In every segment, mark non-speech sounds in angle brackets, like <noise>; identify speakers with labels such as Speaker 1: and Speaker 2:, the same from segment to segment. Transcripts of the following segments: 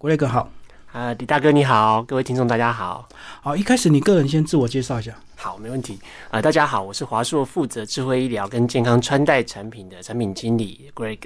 Speaker 1: 国雷哥好，
Speaker 2: 啊，李大哥你好，各位听众大家好。
Speaker 1: 好，一开始你个人先自我介绍一下。
Speaker 2: 好，没问题。啊，大家好，我是华硕负责智慧医疗跟健康穿戴产品的产品经理 Greg。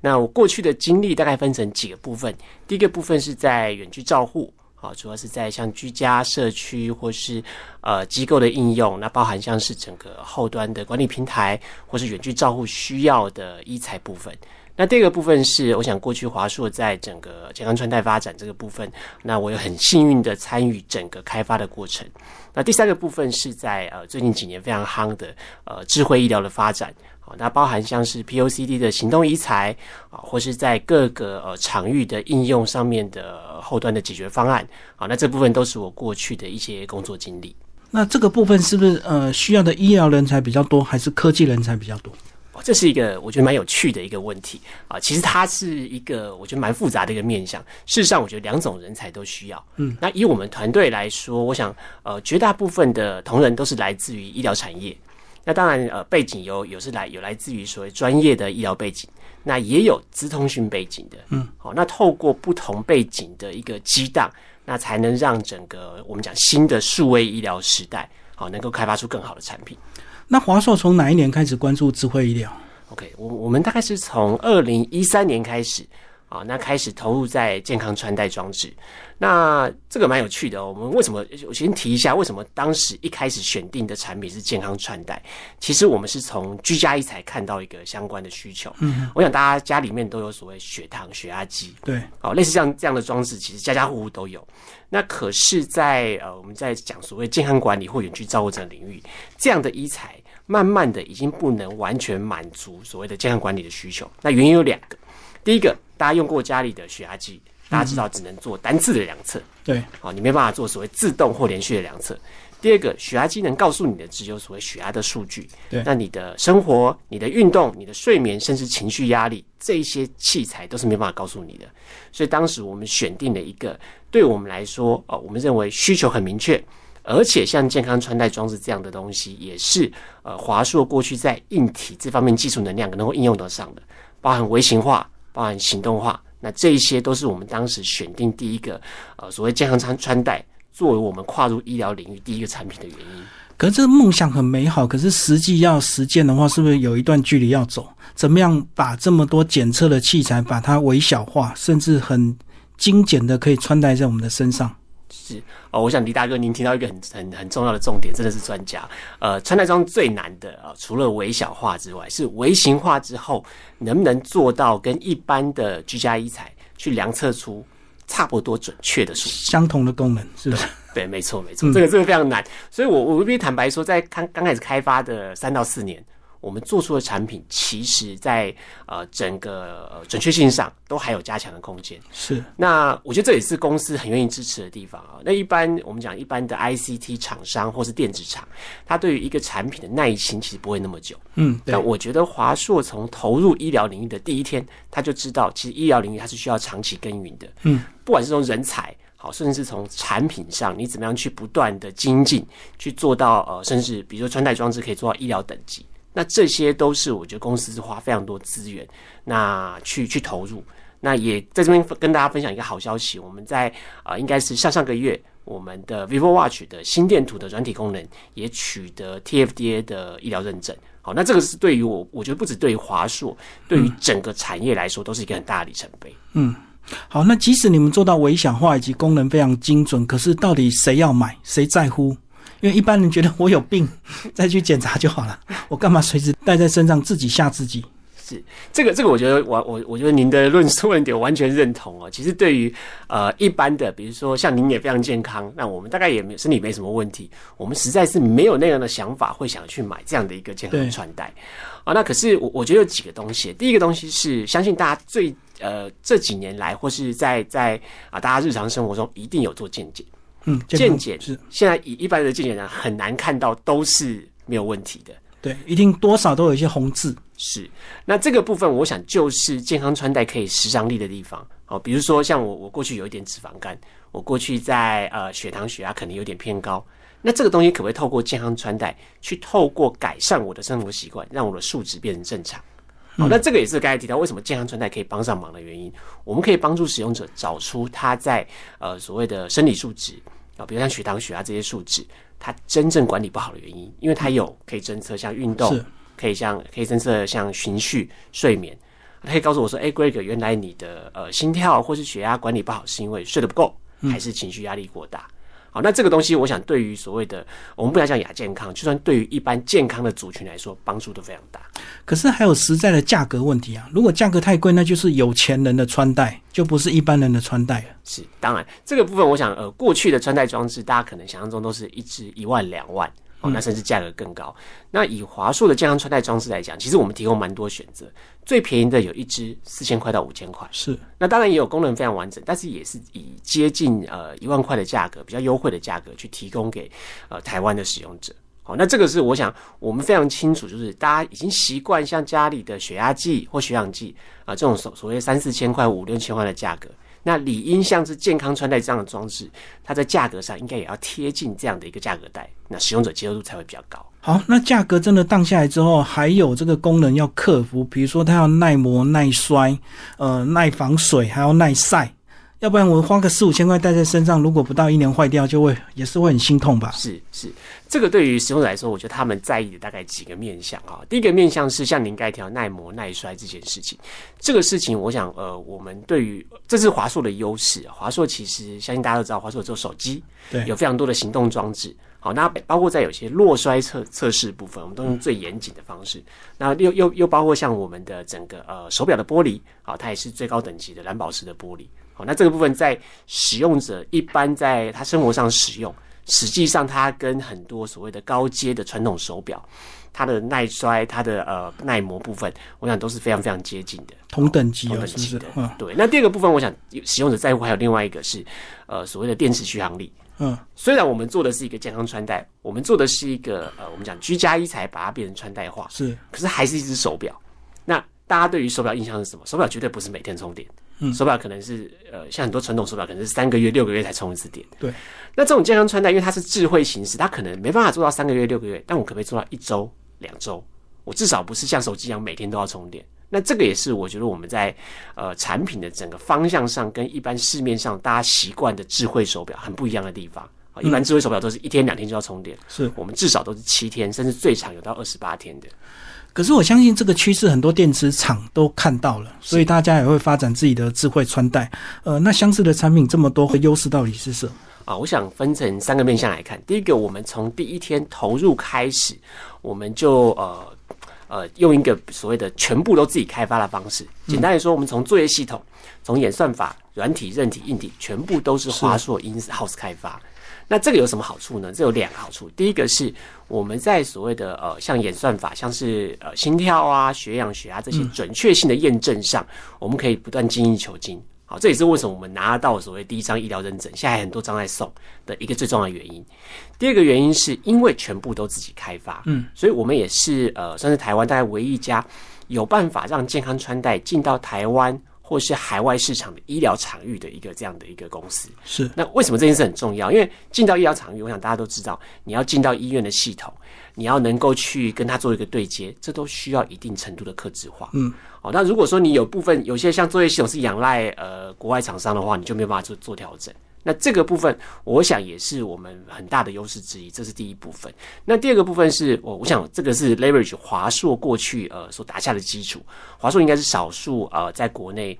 Speaker 2: 那我过去的经历大概分成几个部分，第一个部分是在远距照护，啊，主要是在像居家、社区或是呃机构的应用，那包含像是整个后端的管理平台或是远距照护需要的医材部分。那第二个部分是，我想过去华硕在整个健康穿戴发展这个部分，那我有很幸运的参与整个开发的过程。那第三个部分是在呃最近几年非常夯的呃智慧医疗的发展，好，那包含像是 POCD 的行动医材啊，或是在各个呃场域的应用上面的后端的解决方案，啊，那这部分都是我过去的一些工作经历。
Speaker 1: 那这个部分是不是呃需要的医疗人才比较多，还是科技人才比较多？
Speaker 2: 这是一个我觉得蛮有趣的一个问题啊，其实它是一个我觉得蛮复杂的一个面向。事实上，我觉得两种人才都需要。嗯，那以我们团队来说，我想呃，绝大部分的同仁都是来自于医疗产业。那当然呃，背景有有是来有来自于所谓专业的医疗背景，那也有资通讯背景的。嗯，好，那透过不同背景的一个激荡，那才能让整个我们讲新的数位医疗时代，好能够开发出更好的产品。
Speaker 1: 那华硕从哪一年开始关注智慧医疗
Speaker 2: ？OK，我我们大概是从二零一三年开始啊，那开始投入在健康穿戴装置。那这个蛮有趣的哦。我们为什么？我先提一下，为什么当时一开始选定的产品是健康穿戴？其实我们是从居家医才看到一个相关的需求。嗯，我想大家家里面都有所谓血糖、血压机，
Speaker 1: 对，
Speaker 2: 哦，类似像这样的装置，其实家家户户都有。那可是，在呃，我们在讲所谓健康管理或远距照顾这个领域，这样的医材慢慢的已经不能完全满足所谓的健康管理的需求。那原因有两个，第一个，大家用过家里的血压计。大家知道只能做单次的量测，
Speaker 1: 对，
Speaker 2: 好，你没办法做所谓自动或连续的量测。第二个，血压机能告诉你的只有所谓血压的数据，
Speaker 1: 对，
Speaker 2: 那你的生活、你的运动、你的睡眠，甚至情绪压力，这一些器材都是没办法告诉你的。所以当时我们选定了一个，对我们来说，哦，我们认为需求很明确，而且像健康穿戴装置这样的东西，也是呃华硕过去在硬体这方面技术能量能够应用得上的，包含微型化，包含行动化。那这一些都是我们当时选定第一个呃所谓健康穿穿戴作为我们跨入医疗领域第一个产品的原因。
Speaker 1: 可是这个梦想很美好，可是实际要实践的话，是不是有一段距离要走？怎么样把这么多检测的器材把它微小化，甚至很精简的可以穿戴在我们的身上？
Speaker 2: 是哦，我想李大哥，您听到一个很很很重要的重点，真的是专家。呃，穿戴装最难的啊，除了微小化之外，是微型化之后能不能做到跟一般的居家医材去量测出差不多准确的数，
Speaker 1: 相同的功能，是不是？<laughs>
Speaker 2: 对，没错，没错，这个这个非常难。所以我我必须坦白说，在刚刚开始开发的三到四年。我们做出的产品，其实在呃整个准确性上都还有加强的空间。
Speaker 1: 是，
Speaker 2: 那我觉得这也是公司很愿意支持的地方啊。那一般我们讲一般的 ICT 厂商或是电子厂，它对于一个产品的耐心其实不会那么久。
Speaker 1: 嗯，
Speaker 2: 但我觉得华硕从投入医疗领域的第一天，他就知道其实医疗领域它是需要长期耕耘的。
Speaker 1: 嗯，
Speaker 2: 不管是从人才好，甚至是从产品上，你怎么样去不断的精进，去做到呃，甚至比如说穿戴装置可以做到医疗等级。那这些都是我觉得公司是花非常多资源，那去去投入。那也在这边跟大家分享一个好消息，我们在啊应该是上上个月，我们的 vivo watch 的心电图的软体功能也取得 TFDA 的医疗认证。好，那这个是对于我，我觉得不止对于华硕，对于整个产业来说，都是一个很大的里程碑。
Speaker 1: 嗯，好，那即使你们做到微小化以及功能非常精准，可是到底谁要买，谁在乎？因为一般人觉得我有病，<laughs> 再去检查就好了，我干嘛随时带在身上自己吓自己？
Speaker 2: 是这个这个，我觉得我我我觉得您的论述论点我完全认同哦。其实对于呃一般的，比如说像您也非常健康，那我们大概也没身体没什么问题，我们实在是没有那样的想法会想去买这样的一个健康穿戴啊。那可是我我觉得有几个东西，第一个东西是相信大家最呃这几年来或是在在啊大家日常生活中一定有做健检。
Speaker 1: 嗯，
Speaker 2: 健检是现在以一般的健检人很难看到都是没有问题的。
Speaker 1: 对，一定多少都有一些红字。
Speaker 2: 是，那这个部分我想就是健康穿戴可以时尚力的地方哦。比如说像我，我过去有一点脂肪肝，我过去在呃血糖血压可能有点偏高，那这个东西可不可以透过健康穿戴去透过改善我的生活习惯，让我的数值变成正常？好，那这个也是刚才提到为什么健康穿戴可以帮上忙的原因。我们可以帮助使用者找出他在呃所谓的生理数值啊，比如像血糖、血压这些数值，它真正管理不好的原因，因为它有可以侦测像运动，可以像可以侦测像循序、睡眠，它可以告诉我说，哎，Greg，原来你的呃心跳或是血压管理不好，是因为睡得不够，还是情绪压力过大？好，那这个东西，我想对于所谓的我们不要讲亚健康，就算对于一般健康的族群来说，帮助都非常大。
Speaker 1: 可是还有实在的价格问题啊！如果价格太贵，那就是有钱人的穿戴，就不是一般人的穿戴了。
Speaker 2: 是，当然这个部分，我想呃，过去的穿戴装置，大家可能想象中都是一支一万两万。哦，那甚至价格更高。那以华硕的健康穿戴装置来讲，其实我们提供蛮多选择。最便宜的有一支四千块到五千块，
Speaker 1: 是。
Speaker 2: 那当然也有功能非常完整，但是也是以接近呃一万块的价格，比较优惠的价格去提供给呃台湾的使用者。好，那这个是我想我们非常清楚，就是大家已经习惯像家里的血压计或血氧计啊这种所所谓三四千块、五六千块的价格。那理应像是健康穿戴这样的装置，它在价格上应该也要贴近这样的一个价格带，那使用者接受度才会比较高。
Speaker 1: 好，那价格真的荡下来之后，还有这个功能要克服，比如说它要耐磨、耐摔，呃，耐防水，还要耐晒。要不然我花个四五千块戴在身上，如果不到一年坏掉，就会也是会很心痛吧？
Speaker 2: 是是，这个对于使用者来说，我觉得他们在意的大概几个面向啊。第一个面向是像您该提到耐磨耐摔这件事情，这个事情我想呃，我们对于这是华硕的优势。华硕其实相信大家都知道，华硕做手机，
Speaker 1: 对，
Speaker 2: 有非常多的行动装置。好，那包括在有些落摔测测试部分，我们都用最严谨的方式。那又又又包括像我们的整个呃手表的玻璃，好，它也是最高等级的蓝宝石的玻璃。好，那这个部分在使用者一般在他生活上使用，实际上它跟很多所谓的高阶的传统手表，它的耐摔、它的呃耐磨部分，我想都是非常非常接近的，
Speaker 1: 同等级
Speaker 2: 同等级
Speaker 1: 的。
Speaker 2: 嗯，对。那第二个部分，我想使用者在乎还有另外一个是呃所谓的电池续航力。
Speaker 1: 嗯，
Speaker 2: 虽然我们做的是一个健康穿戴，我们做的是一个呃我们讲居家医材，把它变成穿戴化，
Speaker 1: 是，
Speaker 2: 可是还是一只手表。那大家对于手表印象是什么？手表绝对不是每天充电。嗯，手表可能是呃，像很多传统手表可能是三个月、六个月才充一次电。
Speaker 1: 对，
Speaker 2: 那这种健康穿戴，因为它是智慧形式，它可能没办法做到三个月、六个月，但我可不可以做到一周、两周？我至少不是像手机一样每天都要充电。那这个也是我觉得我们在呃产品的整个方向上，跟一般市面上大家习惯的智慧手表很不一样的地方。啊，一般智慧手表都是一天两天就要充电，
Speaker 1: 是
Speaker 2: 我们至少都是七天，甚至最长有到二十八天的。
Speaker 1: 可是我相信这个趋势，很多电池厂都看到了，所以大家也会发展自己的智慧穿戴。呃，那相似的产品这么多，优势到底是什么？
Speaker 2: 啊，我想分成三个面向来看。第一个，我们从第一天投入开始，我们就呃呃用一个所谓的全部都自己开发的方式。简单来说，我们从作业系统、从演算法、软体、韧体、硬体，全部都是华硕 in house 开发。那这个有什么好处呢？这有两个好处。第一个是我们在所谓的呃，像演算法，像是呃心跳啊、血氧、血压这些准确性的验证上，我们可以不断精益求精。好，这也是为什么我们拿到所谓第一张医疗认证，现在很多张在送的一个最重要的原因。第二个原因是因为全部都自己开发，嗯，所以我们也是呃，算是台湾大概唯一一家有办法让健康穿戴进到台湾。或是海外市场的医疗场域的一个这样的一个公司，
Speaker 1: 是
Speaker 2: 那为什么这件事很重要？因为进到医疗场域，我想大家都知道，你要进到医院的系统，你要能够去跟他做一个对接，这都需要一定程度的克制化。嗯，哦，那如果说你有部分有些像作业系统是仰赖呃国外厂商的话，你就没有办法做做调整。那这个部分，我想也是我们很大的优势之一，这是第一部分。那第二个部分是我，我想这个是 leverage 华硕过去呃所打下的基础。华硕应该是少数呃在国内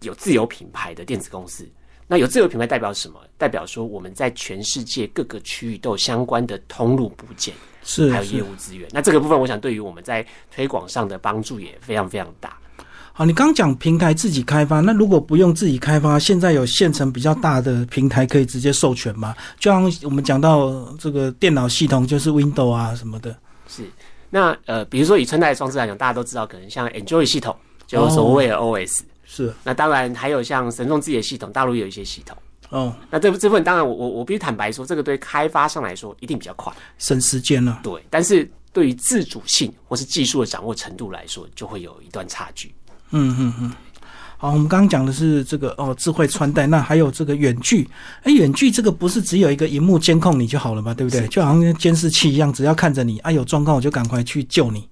Speaker 2: 有自有品牌的电子公司。那有自有品牌代表什么？代表说我们在全世界各个区域都有相关的通路部件，
Speaker 1: 是
Speaker 2: 还有业务资源。那这个部分，我想对于我们在推广上的帮助也非常非常大。
Speaker 1: 好，你刚讲平台自己开发，那如果不用自己开发，现在有现成比较大的平台可以直接授权吗？就像我们讲到这个电脑系统，就是 Windows 啊什么的。
Speaker 2: 是，那呃，比如说以穿戴装置来讲，大家都知道，可能像 Android 系统，就所谓的 OS。
Speaker 1: 是。
Speaker 2: 那当然还有像神众自己的系统，大陆有一些系统。
Speaker 1: 哦。
Speaker 2: 那这这份当然，我我我必须坦白说，这个对开发商来说一定比较快，
Speaker 1: 省时间了。
Speaker 2: 对，但是对于自主性或是技术的掌握程度来说，就会有一段差距。
Speaker 1: 嗯嗯嗯，好，我们刚刚讲的是这个哦，智慧穿戴，那还有这个远距，哎，远距这个不是只有一个荧幕监控你就好了嘛，对不对？就好像监视器一样，只要看着你，啊，有状况我就赶快去救你。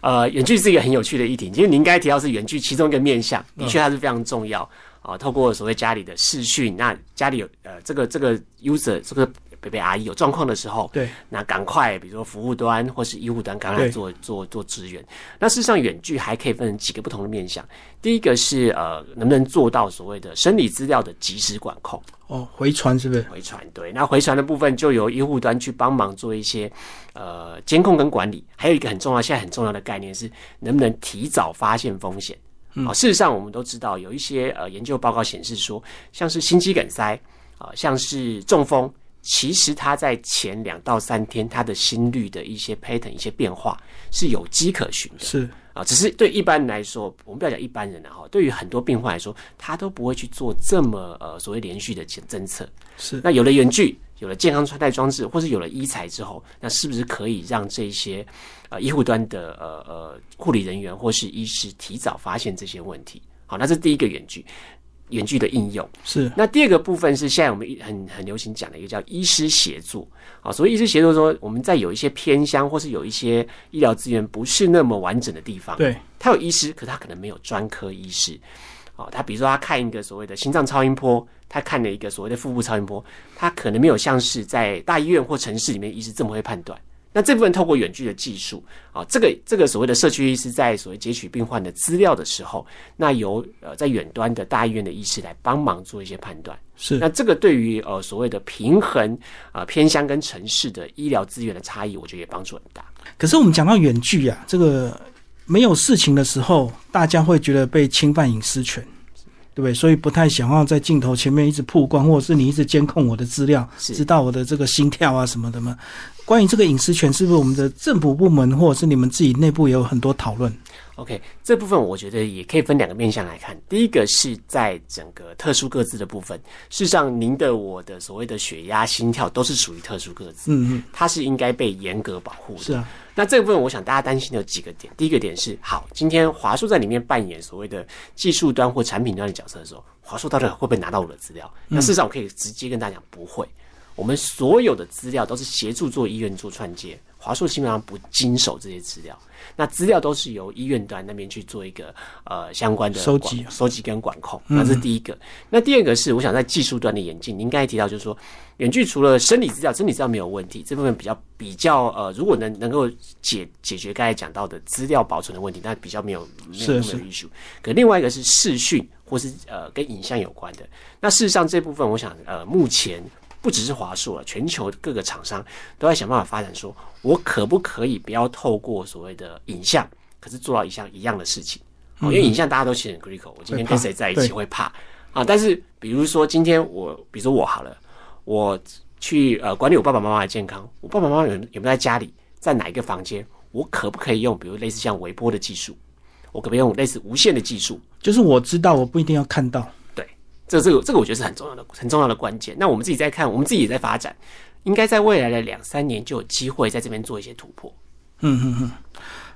Speaker 2: 呃，远距是一个很有趣的议题，其实您应该提到是远距其中一个面向，的确它是非常重要啊。透过所谓家里的视讯，那家里有呃这个这个 user 这个。贝贝阿姨有状况的时候，
Speaker 1: 对，
Speaker 2: 那赶快，比如说服务端或是医护端，赶快做做做支援。那事实上，远距还可以分成几个不同的面向。第一个是呃，能不能做到所谓的生理资料的及时管控？
Speaker 1: 哦，回传是不是？
Speaker 2: 回传对。那回传的部分就由医护端去帮忙做一些呃监控跟管理。还有一个很重要，现在很重要的概念是能不能提早发现风险？啊，事实上我们都知道有一些呃研究报告显示说，像是心肌梗塞啊，像是中风。其实他在前两到三天，他的心率的一些 pattern、一些变化是有迹可循的。
Speaker 1: 是
Speaker 2: 啊，只是对一般人来说，我们不要讲一般人了哈，对于很多病患来说，他都不会去做这么呃所谓连续的检侦测。
Speaker 1: 是
Speaker 2: 那有了远距，有了健康穿戴装置，或是有了医材之后，那是不是可以让这些呃医护端的呃呃护理人员或是医师提早发现这些问题？好，那是第一个远距。远距的应用。
Speaker 1: 是。
Speaker 2: 那第二个部分是现在我们很很流行讲的一个叫医师协作。啊，所谓医师协作说我们在有一些偏乡或是有一些医疗资源不是那么完整的地方，
Speaker 1: 对，
Speaker 2: 他有医师，可他可能没有专科医师。哦，他比如说他看一个所谓的心脏超音波，他看了一个所谓的腹部超音波，他可能没有像是在大医院或城市里面医师这么会判断。那这部分透过远距的技术啊，这个这个所谓的社区医师在所谓截取病患的资料的时候，那由呃在远端的大医院的医师来帮忙做一些判断。
Speaker 1: 是，
Speaker 2: 那这个对于呃所谓的平衡啊偏乡跟城市的医疗资源的差异，我觉得也帮助很大。
Speaker 1: 可是我们讲到远距啊，这个没有事情的时候，大家会觉得被侵犯隐私权。对不对？所以不太想要在镜头前面一直曝光，或者是你一直监控我的资料，知道我的这个心跳啊什么的吗？关于这个隐私权，是不是我们的政府部门或者是你们自己内部也有很多讨论
Speaker 2: ？OK，这部分我觉得也可以分两个面向来看。第一个是在整个特殊各自的部分，事实上，您的我的所谓的血压、心跳都是属于特殊各自，
Speaker 1: 嗯嗯，
Speaker 2: 它是应该被严格保护的。
Speaker 1: 是啊。
Speaker 2: 那这部分，我想大家担心的有几个点。第一个点是，好，今天华硕在里面扮演所谓的技术端或产品端的角色的时候，华硕到底会不会拿到我的资料？那事实上，我可以直接跟大家讲，不会。我们所有的资料都是协助做医院做串接，华硕基本上不经手这些资料。那资料都是由医院端那边去做一个呃相关的
Speaker 1: 收集、
Speaker 2: 收集跟管控。那是第一个。那第二个是，我想在技术端的演进，您刚才提到就是说。远距除了生理资料，生理资料没有问题，这部分比较比较呃，如果能能够解解决刚才讲到的资料保存的问题，那比较没有没有没有 issue。可另外一个是视讯或是呃跟影像有关的，那事实上这部分我想呃目前不只是华硕了，全球各个厂商都在想办法发展，说我可不可以不要透过所谓的影像，可是做到一项一样的事情？因为影像大家都其实很 critical，我今天跟谁在一起会怕啊？但是比如说今天我，比如说我好了。我去呃管理我爸爸妈妈的健康，我爸爸妈妈有有没有在家里，在哪一个房间？我可不可以用比如类似像微波的技术？我可不可以用类似无线的技术？
Speaker 1: 就是我知道，我不一定要看到。
Speaker 2: 对，这这个这个我觉得是很重要的很重要的关键。那我们自己在看，我们自己也在发展，应该在未来的两三年就有机会在这边做一些突破。
Speaker 1: 嗯嗯嗯。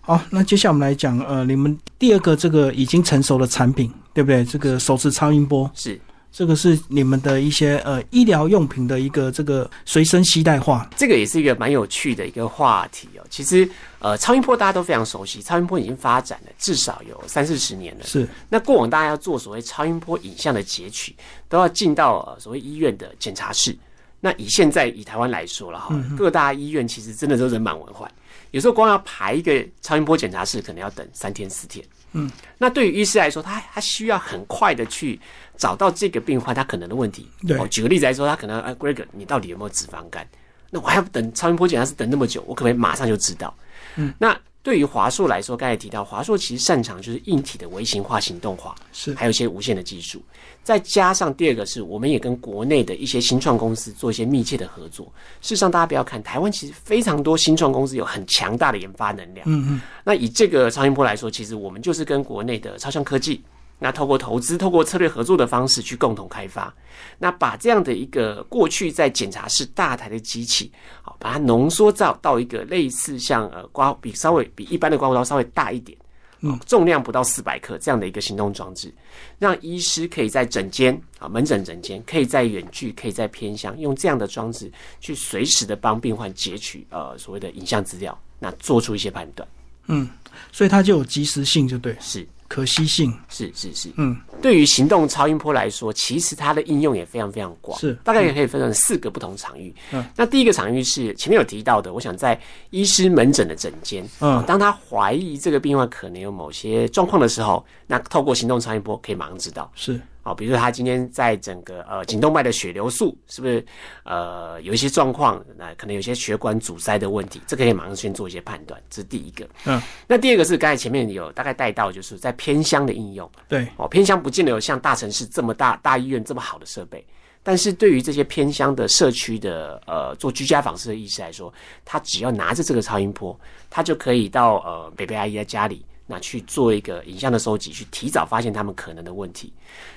Speaker 1: 好，那接下来我们来讲呃，你们第二个这个已经成熟的产品，对不对？这个手持超音波
Speaker 2: 是。
Speaker 1: 这个是你们的一些呃医疗用品的一个这个随身携带化，
Speaker 2: 这个也是一个蛮有趣的一个话题哦。其实呃超音波大家都非常熟悉，超音波已经发展了至少有三四十年了。
Speaker 1: 是，
Speaker 2: 那过往大家要做所谓超音波影像的截取，都要进到呃所谓医院的检查室。那以现在以台湾来说了哈，各大医院其实真的都人满为患，有时候光要排一个超音波检查室，可能要等三天四天。
Speaker 1: 嗯，
Speaker 2: 那对于医师来说，他他需要很快的去找到这个病患他可能的问题。
Speaker 1: 对，
Speaker 2: 举个例子来说，他可能哎，Greg，你到底有没有脂肪肝？那我还要等超音波检查，是等那么久，我可不可以马上就知道？
Speaker 1: 嗯，
Speaker 2: 那。对于华硕来说，刚才提到华硕其实擅长就是硬体的微型化、行动化，
Speaker 1: 是
Speaker 2: 还有一些无线的技术。再加上第二个是，我们也跟国内的一些新创公司做一些密切的合作。事实上，大家不要看台湾，其实非常多新创公司有很强大的研发能量。
Speaker 1: 嗯嗯。
Speaker 2: 那以这个超音波来说，其实我们就是跟国内的超像科技。那透过投资、透过策略合作的方式去共同开发，那把这样的一个过去在检查室大台的机器，好，把它浓缩到到一个类似像呃刮比稍微比一般的刮胡刀稍微大一点，
Speaker 1: 嗯，
Speaker 2: 重量不到四百克这样的一个行动装置，让医师可以在诊间啊门诊诊间，可以在远距，可以在偏乡，用这样的装置去随时的帮病患截取呃所谓的影像资料，那做出一些判断。
Speaker 1: 嗯，所以它就有及时性，就对，
Speaker 2: 是
Speaker 1: 可惜性，
Speaker 2: 是是是，
Speaker 1: 嗯，
Speaker 2: 对于行动超音波来说，其实它的应用也非常非常广，
Speaker 1: 是
Speaker 2: 大概也可以分成四个不同场域。
Speaker 1: 嗯，
Speaker 2: 那第一个场域是前面有提到的，我想在医师门诊的诊间，
Speaker 1: 嗯。
Speaker 2: 哦当他怀疑这个病患可能有某些状况的时候，那透过行动超音波可以马上知道。
Speaker 1: 是
Speaker 2: 哦，比如说他今天在整个呃颈动脉的血流速是不是呃有一些状况，那可能有些血管阻塞的问题，这个可以马上先做一些判断，这是第一个。
Speaker 1: 嗯，
Speaker 2: 那第二个是刚才前面有大概带到，就是在偏乡的应用。
Speaker 1: 对，
Speaker 2: 哦，偏乡不见得有像大城市这么大大医院这么好的设备，但是对于这些偏乡的社区的呃做居家访视的医师来说，他只要拿着这个超音波，他就可以到呃北北阿姨的家里，那去做一个影像的收集，去提早发现他们可能的问题。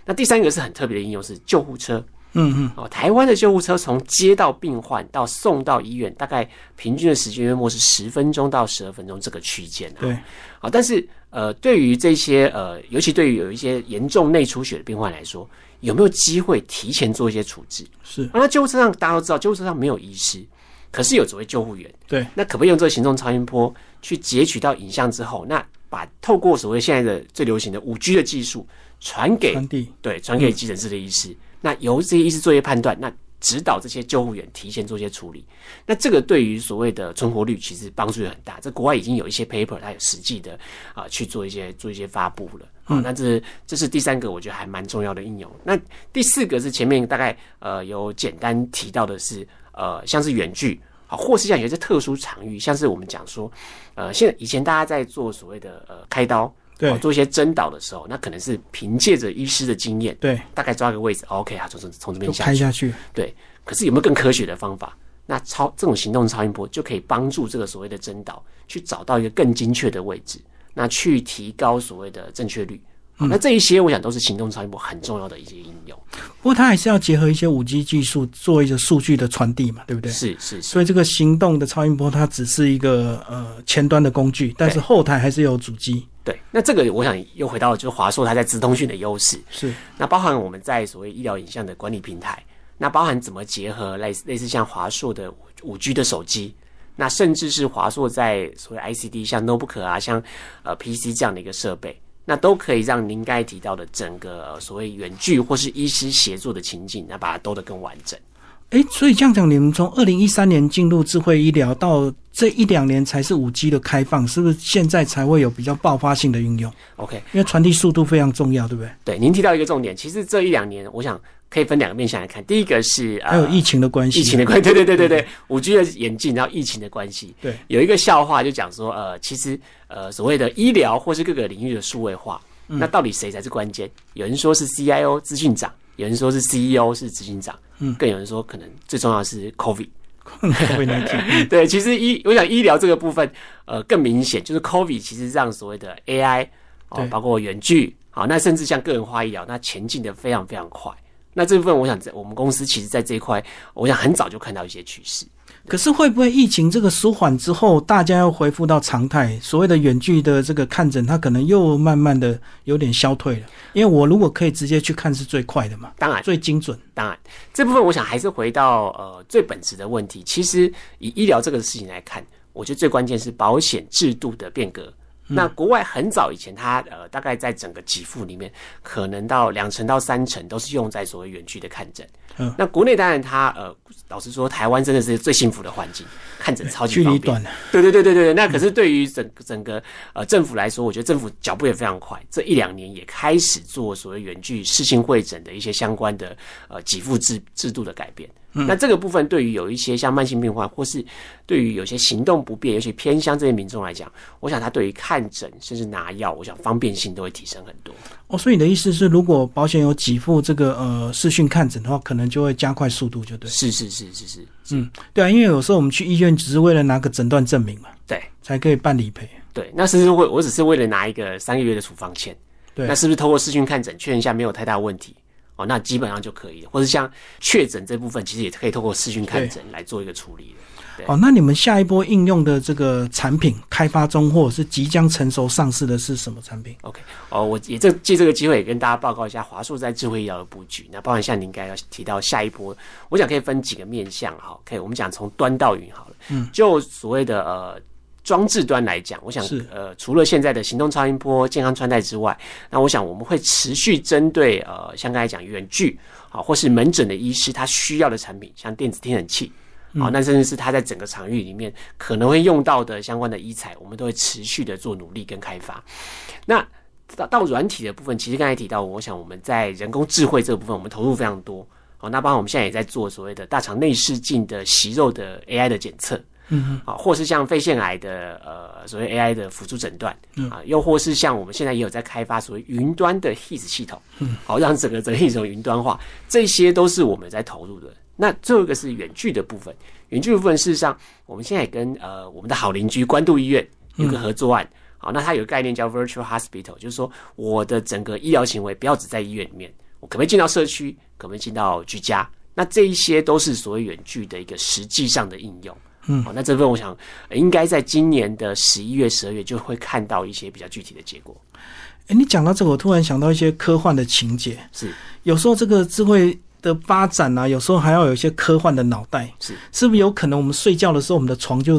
Speaker 2: 那第三个是很特别的应用是救护车。
Speaker 1: 嗯嗯，
Speaker 2: 哦，台湾的救护车从接到病患到送到医院，大概平均的时间约莫是十分钟到十二分钟这个区间、啊。
Speaker 1: 对，
Speaker 2: 好，但是呃，对于这些呃，尤其对于有一些严重内出血的病患来说，有没有机会提前做一些处置？
Speaker 1: 是
Speaker 2: 那救护车上大家都知道，救护车上没有医师，可是有所谓救护员。
Speaker 1: 对，
Speaker 2: 那可不可以用这个行动超音波去截取到影像之后，那把透过所谓现在的最流行的五 G 的技术传给
Speaker 1: 传递
Speaker 2: 对传给急诊室的医师，那由这些医师做一些判断，那指导这些救护员提前做一些处理。那这个对于所谓的存活率其实帮助也很大。这国外已经有一些 paper，它有实际的啊、去做一些做一些发布了。啊、那这这是第三个，我觉得还蛮重要的应用。那第四个是前面大概呃有简单提到的是呃像是远距。啊，或是像有些特殊场域，像是我们讲说，呃，现在以前大家在做所谓的呃开刀，
Speaker 1: 对
Speaker 2: 哦做一些针导的时候，那可能是凭借着医师的经验，
Speaker 1: 对，
Speaker 2: 大概抓个位置哦，OK 啊，从从从这边下去，
Speaker 1: 开下去，
Speaker 2: 对。可是有没有更科学的方法？那超这种行动超音波就可以帮助这个所谓的针导去找到一个更精确的位置，那去提高所谓的正确率。好那这一些我想都是行动超音波很重要的一些应用。
Speaker 1: 不过它还是要结合一些五 G 技术做一个数据的传递嘛，对不对？
Speaker 2: 是是是，
Speaker 1: 所以这个行动的超音波它只是一个呃前端的工具，但是后台还是有主机，
Speaker 2: 对。那这个我想又回到就是华硕它在直通讯的优势。
Speaker 1: 是
Speaker 2: 那包含我们在所谓医疗影像的管理平台，那包含怎么结合类似类似像华硕的五 G 的手机，那甚至是华硕在所谓 ICD 像 notebook 啊，像呃 PC 这样的一个设备，那都可以让您刚才提到的整个、呃所谓远距或是医师协作的情景，那把它兜得更完整。
Speaker 1: 诶，所以这样讲，你们从二零一三年进入智慧医疗到这一两年才是五 G 的开放，是不是现在才会有比较爆发性的运用
Speaker 2: ？OK，
Speaker 1: 因为传递速度非常重要，对不对？
Speaker 2: 对，您提到一个重点，其实这一两年，我想可以分两个面向来看。第一个是呃
Speaker 1: 还有疫情的关系，
Speaker 2: 疫情的关系，<laughs> 对对对对对，五 G 的演进，然后疫情的关系，
Speaker 1: 对，
Speaker 2: 有一个笑话就讲说，呃，其实呃所谓的医疗或是各个领域的数位化，那到底谁才是关键？有人说是 CIO 资讯长，有人说是 CEO 是执行长，嗯，更有人说可能最重要的是 COVID。
Speaker 1: COVID-19 <laughs>
Speaker 2: 对，其实医我想医疗这个部分，呃，更明显就是 COVID 其实让所谓的 AI 哦，包括远距，好，那甚至像个人化医疗，那前进的非常非常快。那这部分，我想在我们公司其实在这一块，我想很早就看到一些趋势。
Speaker 1: 可是会不会疫情这个舒缓之后，大家又恢复到常态？所谓的远距的这个看诊，它可能又慢慢的有点消退了。因为我如果可以直接去看，是最快的嘛，
Speaker 2: 当然，
Speaker 1: 最精准。
Speaker 2: 当然，这部分我想还是回到呃最本质的问题。其实以医疗这个事情来看，我觉得最关键是保险制度的变革。那国外很早以前，它呃大概在整个给付里面，可能到两成到三成都是用在所谓远距的看诊。
Speaker 1: 嗯，
Speaker 2: 那国内当然它呃，老实说，台湾真的是最幸福的环境，看诊超级方便。
Speaker 1: 距离短了，
Speaker 2: 对对对对对，那可是对于整整个呃政府来说，我觉得政府脚步也非常快，这一两年也开始做所谓远距视讯会诊的一些相关的呃给付制制度的改变。那这个部分对于有一些像慢性病患，或是对于有些行动不便，尤其偏乡这些民众来讲，我想他对于看诊甚至拿药，我想方便性都会提升很多。
Speaker 1: 哦，所以你的意思是，如果保险有给付这个呃视讯看诊的话，可能就会加快速度，就对。
Speaker 2: 是是是是是，
Speaker 1: 嗯，对啊，因为有时候我们去医院只是为了拿个诊断证明嘛，
Speaker 2: 对
Speaker 1: 才可以办理赔。
Speaker 2: 对。那甚至我我只是为了拿一个三个月的处方签，
Speaker 1: 对
Speaker 2: 那是不是透过视讯看诊确认一下没有太大问题？哦，那基本上就可以了。或者像确诊这部分，其实也可以透过视讯看诊来做一个处理的。
Speaker 1: 哦，那你们下一波应用的这个产品开发中，或者是即将成熟上市的是什么产品
Speaker 2: ？OK，哦，我也这借这个机会也跟大家报告一下华硕在智慧医疗的布局。那包含像您刚才要提到下一波，我想可以分几个面向哈。可以，我们讲从端到云好了。嗯，就所谓的呃装置端来讲，我想
Speaker 1: 是
Speaker 2: 呃，除了现在的行动超音波、健康穿戴之外，那我想我们会持续针对呃，像刚才讲远距啊，或是门诊的医师他需要的产品，像电子听诊器。好，那甚至是他在整个场域里面可能会用到的相关的医材，我们都会持续的做努力跟开发。那到到软体的部分，其实刚才提到，我想我们在人工智慧这个部分，我们投入非常多。好，那包括我们现在也在做所谓的大肠内视镜的息肉的 AI 的检测，
Speaker 1: 嗯
Speaker 2: 啊，或是像肺腺癌的呃所谓 AI 的辅助诊断，啊，又或是像我们现在也有在开发所谓云端的 HIS 系统，嗯，好，让整个整个系统云端化，这些都是我们在投入的。那最后一个是远距的部分，远距的部分事实上，我们现在也跟呃我们的好邻居关渡医院有个合作案。好，那它有个概念叫 Virtual Hospital，就是说我的整个医疗行为不要只在医院里面，我可不可以进到社区，可不可以进到居家？那这一些都是所谓远距的一个实际上的应用。嗯，好，那这份我想应该在今年的十一月、十二月就会看到一些比较具体的结果。
Speaker 1: 哎，你讲到这个，我突然想到一些科幻的情节。
Speaker 2: 是，
Speaker 1: 有时候这个智慧的发展啊，有时候还要有一些科幻的脑袋。
Speaker 2: 是，
Speaker 1: 是不是有可能我们睡觉的时候，我们的床就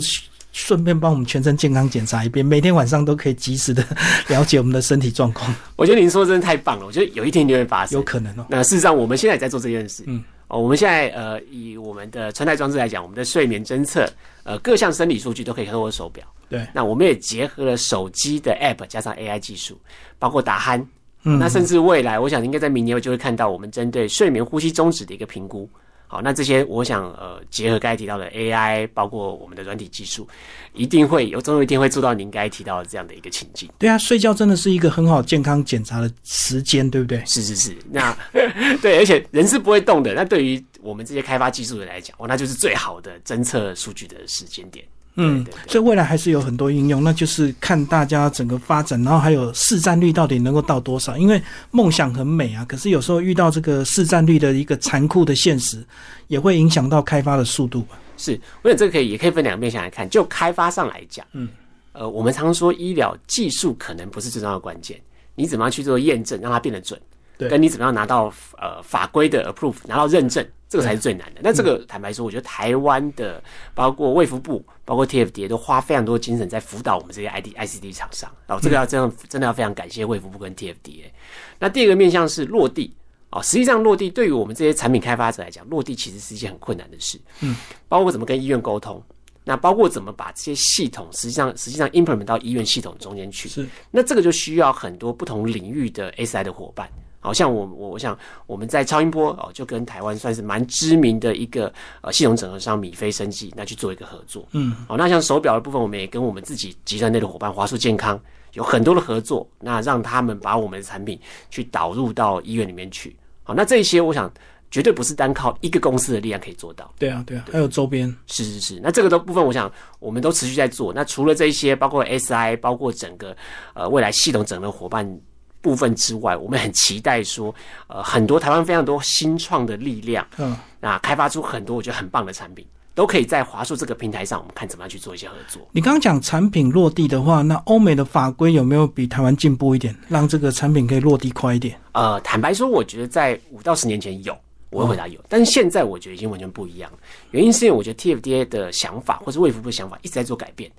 Speaker 1: 顺便帮我们全身健康检查一遍，每天晚上都可以及时的 <laughs> 了解我们的身体状况？
Speaker 2: 我觉得您说真的太棒了，我觉得有一天就会发生，
Speaker 1: 有可能哦。
Speaker 2: 那事实上，我们现在也在做这件事。
Speaker 1: 嗯，
Speaker 2: 哦，我们现在呃，以我们的穿戴装置来讲，我们的睡眠侦测，呃，各项生理数据都可以透过手表。
Speaker 1: 对，
Speaker 2: 那我们也结合了手机的 App 加上 AI 技术，包括打鼾。
Speaker 1: 嗯
Speaker 2: 那甚至未来，我想应该在明年就会看到我们针对睡眠呼吸终止的一个评估。好，那这些我想呃，结合刚才提到的 AI，包括我们的软体技术，一定会有总有一天会做到您刚才提到的这样的一个情境。
Speaker 1: 对啊，睡觉真的是一个很好健康检查的时间，对不对？
Speaker 2: 是是是，那 <laughs> 对，而且人是不会动的。那对于我们这些开发技术的来讲，哦，那就是最好的侦测数据的时间点。
Speaker 1: 嗯所以未来还是有很多应用，那就是看大家整个发展，然后还有市占率到底能够到多少。因为梦想很美啊，可是有时候遇到这个市占率的一个残酷的现实，也会影响到开发的速度吧。
Speaker 2: 是，我想这个可以也可以分两面向来看。就开发上来讲，
Speaker 1: 嗯，
Speaker 2: 呃，我们常说医疗技术可能不是最重要的关键，你怎么样去做验证，让它变得准，
Speaker 1: 对
Speaker 2: 跟你怎么样拿到呃法规的 approve，拿到认证，这个才是最难的。那这个坦白说，我觉得台湾的包括卫福部，包括 TFDA 都花非常多精神在辅导我们这些 ID ICD 厂商。哦，这个要真的真的要非常感谢卫福部跟 TFDA。那第二个面向是落地。哦，实际上落地对于我们这些产品开发者来讲，落地其实是一件很困难的事。嗯，包括怎么跟医院沟通，那包括怎么把这些系统实际上实际上 implement 到医院系统中间去。
Speaker 1: 是，
Speaker 2: 那这个就需要很多不同领域的 SI 的伙伴。好像我我我想我们在超音波哦，就跟台湾算是蛮知名的一个呃系统整合商米菲生技那去做一个合作。
Speaker 1: 嗯，
Speaker 2: 好，那像手表的部分，我们也跟我们自己集团内的伙伴华硕健康有很多的合作，那让他们把我们的产品去导入到医院里面去。好，那这些我想绝对不是单靠一个公司的力量可以做到。
Speaker 1: 对啊，对啊，还有周边，
Speaker 2: 是是是，那这个的部分，我想我们都持续在做。那除了这些，包括 SI，包括整个呃未来系统整合伙伴部分之外，我们很期待说，呃，很多台湾非常多新创的力量，
Speaker 1: 嗯，
Speaker 2: 那开发出很多我觉得很棒的产品，都可以在华硕这个平台上，我们看怎么样去做一些合作。
Speaker 1: 你刚刚讲产品落地的话，那欧美的法规有没有比台湾进步一点，让这个产品可以落地快一点？
Speaker 2: 呃，坦白说，我觉得在五到十年前有，我会回答有，但是现在我觉得已经完全不一样了。原因是因为我觉得 TFDA 的想法或者卫福部的想法一直在做改变，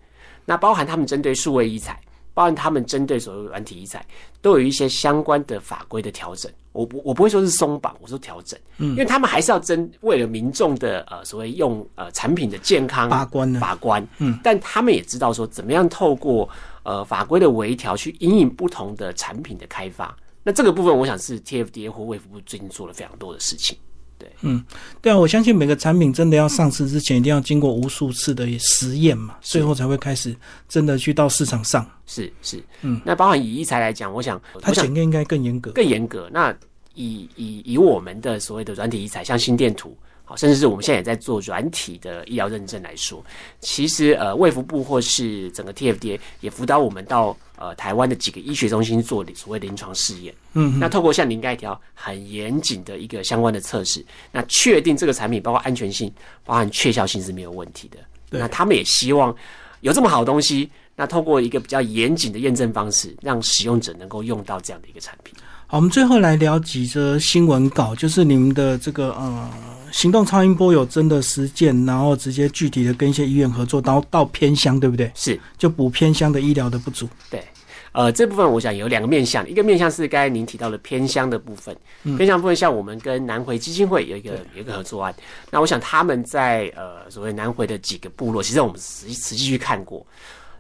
Speaker 2: 那包含他们针对数位医材，包含他们针对所谓软体医材，都有一些相关的法规的调整。我不我不会说是松绑，我说调整，嗯，因为他们还是要针为了民众的呃所谓用呃产品的健康
Speaker 1: 把关呢？
Speaker 2: 把关，嗯，但他们也知道说怎么样透过呃法规的微调去引领不同的产品的开发。那这个部分，我想是 TFDA 或卫福部最近做了非常多的事情。
Speaker 1: 对啊，我相信每个产品真的要上市之前，一定要经过无数次的实验嘛，最后才会开始真的去到市场上。
Speaker 2: 是是，嗯，那包含以医材来讲，我想
Speaker 1: 它检验应该更严格。
Speaker 2: 更严格。那以以以我们的所谓的软体医材，像心电图，好，甚至是我们现在也在做软体的医疗认证来说，其实呃，卫福部或是整个 TFDA 也辅导我们到呃台湾的几个医学中心做所谓临床试验。
Speaker 1: 嗯，
Speaker 2: 那透过像您刚才提到很严谨的一个相关的测试，那确定这个产品包括安全性、包含确效性是没有问题的。那他们也希望有这么好的东西，那透过一个比较严谨的验证方式，让使用者能够用到这样的一个产品。
Speaker 1: 好，我们最后来聊几则新闻稿，就是你们的这个呃行动超音波有真的实践，然后直接具体的跟一些医院合作，到到偏乡，对不对？
Speaker 2: 是，
Speaker 1: 就补偏乡的医疗的不足。
Speaker 2: 对。呃，这部分我想有两个面向，一个面向是刚才您提到的偏乡的部分，偏乡部分像我们跟南回基金会有一个有一个合作案，那我想他们在呃所谓南回的几个部落，其实我们实实际去看过，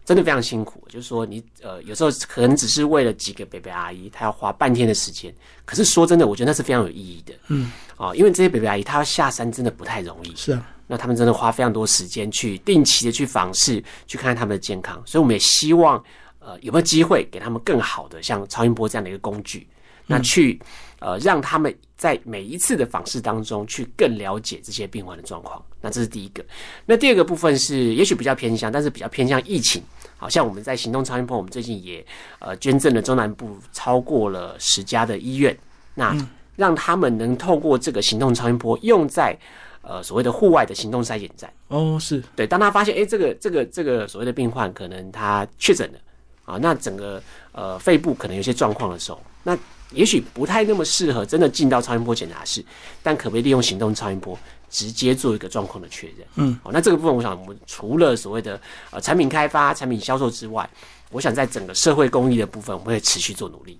Speaker 2: 真的非常辛苦。就是说你呃有时候可能只是为了几个北北阿姨，她要花半天的时间，可是说真的，我觉得那是非常有意义的。嗯，啊，因为这些北北阿姨她要下山真的不太容易。
Speaker 1: 是啊，
Speaker 2: 那他们真的花非常多时间去定期的去访视，去看看他们的健康，所以我们也希望。呃，有没有机会给他们更好的像超音波这样的一个工具？那去呃，让他们在每一次的访视当中去更了解这些病患的状况。那这是第一个。那第二个部分是，也许比较偏向，但是比较偏向疫情。好像我们在行动超音波，我们最近也呃捐赠了中南部超过了十家的医院，那让他们能透过这个行动超音波用在呃所谓的户外的行动筛检站。
Speaker 1: 哦，是
Speaker 2: 对。当他发现哎，这个这个这个所谓的病患可能他确诊了。啊，那整个呃肺部可能有些状况的时候，那也许不太那么适合真的进到超音波检查室，但可不可以利用行动超音波直接做一个状况的确认？嗯，好，那这个部分我想，我们除了所谓的呃产品开发、产品销售之外，我想在整个社会公益的部分，我们会持续做努力。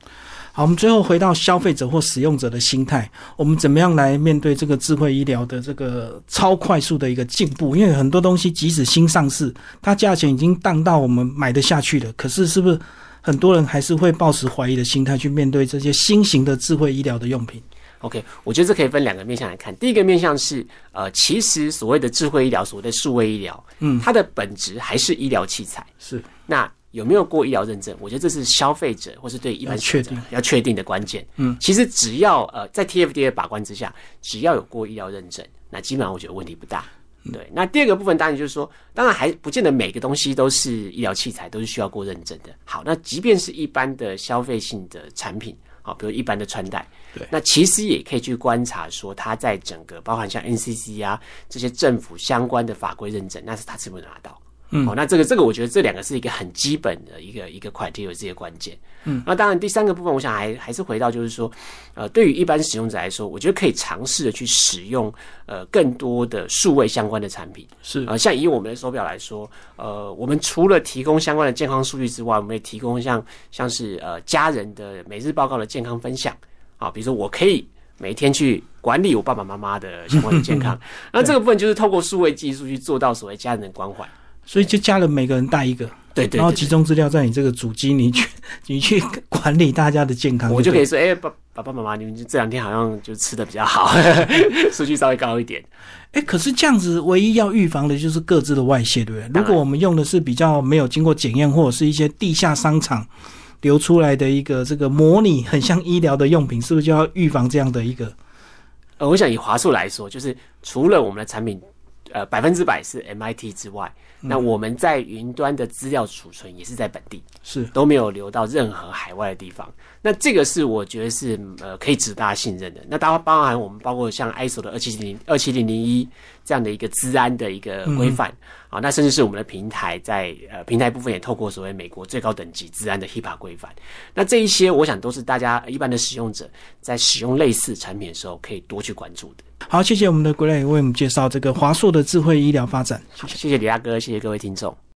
Speaker 1: 好，我们最后回到消费者或使用者的心态，我们怎么样来面对这个智慧医疗的这个超快速的一个进步？因为很多东西即使新上市，它价钱已经荡到我们买得下去了，可是是不是很多人还是会抱持怀疑的心态去面对这些新型的智慧医疗的用品
Speaker 2: ？OK，我觉得这可以分两个面向来看。第一个面向是，呃，其实所谓的智慧医疗，所谓的数位医疗，嗯，它的本质还是医疗器材，
Speaker 1: 是
Speaker 2: 那。有没有过医疗认证？我觉得这是消费者或是对一般
Speaker 1: 确定
Speaker 2: 要确定的关键。嗯，其实只要呃在 TFDA 把关之下，只要有过医疗认证，那基本上我觉得问题不大。对，那第二个部分当然就是说，当然还不见得每个东西都是医疗器材都是需要过认证的。好，那即便是一般的消费性的产品，好，比如一般的穿戴，
Speaker 1: 对，
Speaker 2: 那其实也可以去观察说，它在整个包含像 NCC 啊这些政府相关的法规认证，那是它是不是拿到？嗯，好，那这个这个，我觉得这两个是一个很基本的一个一个快递有这些关键。嗯，那当然第三个部分，我想还还是回到就是说，呃，对于一般使用者来说，我觉得可以尝试的去使用呃更多的数位相关的产品。
Speaker 1: 是
Speaker 2: 呃，像以我们的手表来说，呃，我们除了提供相关的健康数据之外，我们也提供像像是呃家人的每日报告的健康分享。啊，比如说我可以每天去管理我爸爸妈妈的相关的健康，<laughs> 那这个部分就是透过数位技术去做到所谓家人的关怀。
Speaker 1: 所以就家人每个人带一个，
Speaker 2: 对对，
Speaker 1: 然后集中资料在你这个主机，你去你去管理大家的健康，
Speaker 2: 我就可以说，哎，爸爸爸妈妈，你们这两天好像就吃的比较好，<laughs> 数据稍微高一点。
Speaker 1: 哎，可是这样子，唯一要预防的就是各自的外泄，对不对？如果我们用的是比较没有经过检验，或者是一些地下商场流出来的一个这个模拟，很像医疗的用品，是不是就要预防这样的一个？
Speaker 2: 呃，我想以华硕来说，就是除了我们的产品。呃，百分之百是 MIT 之外，那我们在云端的资料储存也是在本地，
Speaker 1: 是
Speaker 2: 都没有流到任何海外的地方。那这个是我觉得是呃可以值得大家信任的。那当然包含我们包括像 ISO 的二七零二七零零一这样的一个治安的一个规范啊，那甚至是我们的平台在呃平台部分也透过所谓美国最高等级治安的 HIPAA 规范。那这一些我想都是大家一般的使用者在使用类似产品的时候可以多去关注的。
Speaker 1: 好，谢谢我们的 Gray 为我们介绍这个华硕的智慧医疗发展。
Speaker 2: 谢谢李大哥，谢谢各位听众。